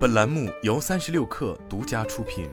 本栏目由三十六氪独家出品。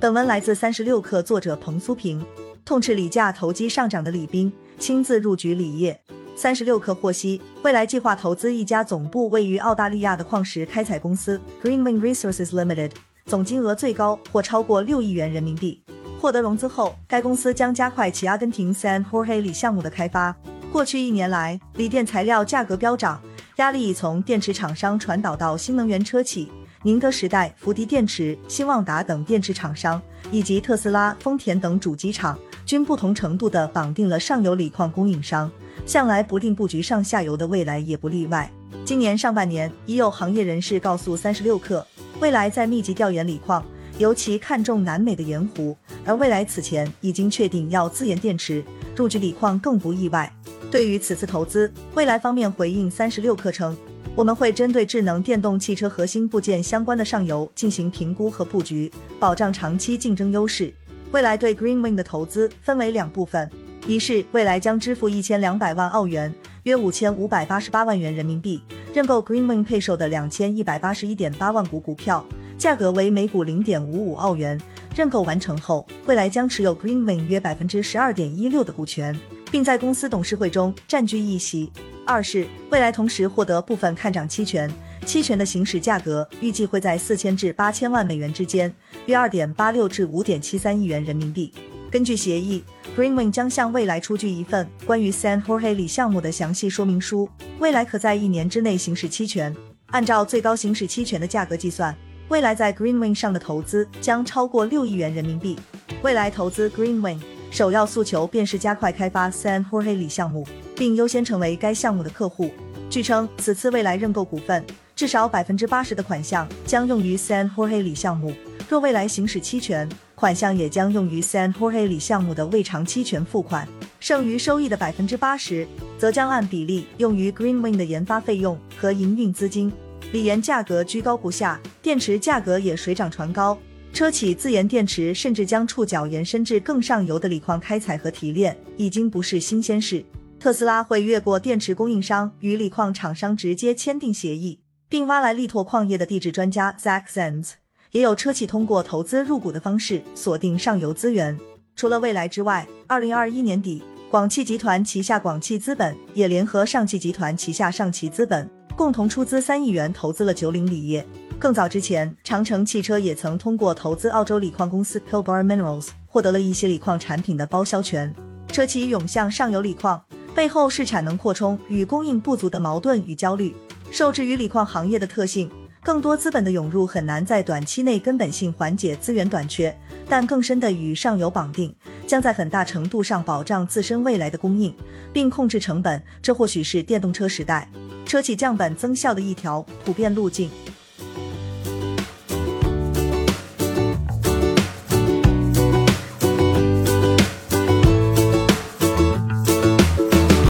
本文来自三十六氪，作者彭苏平。痛斥锂价投机上涨的李斌亲自入局锂业。三十六氪获悉，未来计划投资一家总部位于澳大利亚的矿石开采公司 Greenwind Resources Limited，总金额最高或超过六亿元人民币。获得融资后，该公司将加快其阿根廷 San Jorge 锂项目的开发。过去一年来，锂电材料价格飙涨，压力已从电池厂商传导到新能源车企。宁德时代、福迪电池、新旺达等电池厂商，以及特斯拉、丰田等主机厂，均不同程度地绑定了上游锂矿供应商。向来不定布局上下游的未来也不例外。今年上半年，已有行业人士告诉三十六氪，未来在密集调研锂矿，尤其看重南美的盐湖，而未来此前已经确定要自研电池，入局锂矿更不意外。对于此次投资，蔚来方面回应三十六氪称，我们会针对智能电动汽车核心部件相关的上游进行评估和布局，保障长期竞争优势。蔚来对 Green Wing 的投资分为两部分，一是蔚来将支付一千两百万澳元（约五千五百八十八万元人民币）认购 Green Wing 配售的两千一百八十一点八万股股票，价格为每股零点五五澳元。认购完成后，蔚来将持有 Green Wing 约百分之十二点一六的股权。并在公司董事会中占据一席。二是未来同时获得部分看涨期权，期权的行使价格预计会在四千至八千万美元之间，约二点八六至五点七三亿元人民币。根据协议，Greenwind 将向未来出具一份关于 San Jorge 锂项目的详细说明书，未来可在一年之内行使期权。按照最高行使期权的价格计算，未来在 Greenwind 上的投资将超过六亿元人民币。未来投资 Greenwind。首要诉求便是加快开发 San Jorge 锂项目，并优先成为该项目的客户。据称，此次未来认购股份，至少百分之八十的款项将用于 San Jorge 锂项目。若未来行使期权，款项也将用于 San Jorge 锂项目的未偿期权付款。剩余收益的百分之八十，则将按比例用于 Greenwind 的研发费用和营运资金。锂盐价格居高不下，电池价格也水涨船高。车企自研电池，甚至将触角延伸至更上游的锂矿开采和提炼，已经不是新鲜事。特斯拉会越过电池供应商，与锂矿厂商直接签订协议，并挖来力拓矿业的地质专家 Zach Zenz。也有车企通过投资入股的方式锁定上游资源。除了蔚来之外，二零二一年底，广汽集团旗下广汽资本也联合上汽集团旗下上汽资本，共同出资三亿元投资了九鼎锂业。更早之前，长城汽车也曾通过投资澳洲锂矿公司 Pilbara Minerals 获得了一些锂矿产品的包销权。车企涌向上游锂矿背后是产能扩充与供应不足的矛盾与焦虑。受制于锂矿行业的特性，更多资本的涌入很难在短期内根本性缓解资源短缺，但更深的与上游绑定，将在很大程度上保障自身未来的供应，并控制成本。这或许是电动车时代车企降本增效的一条普遍路径。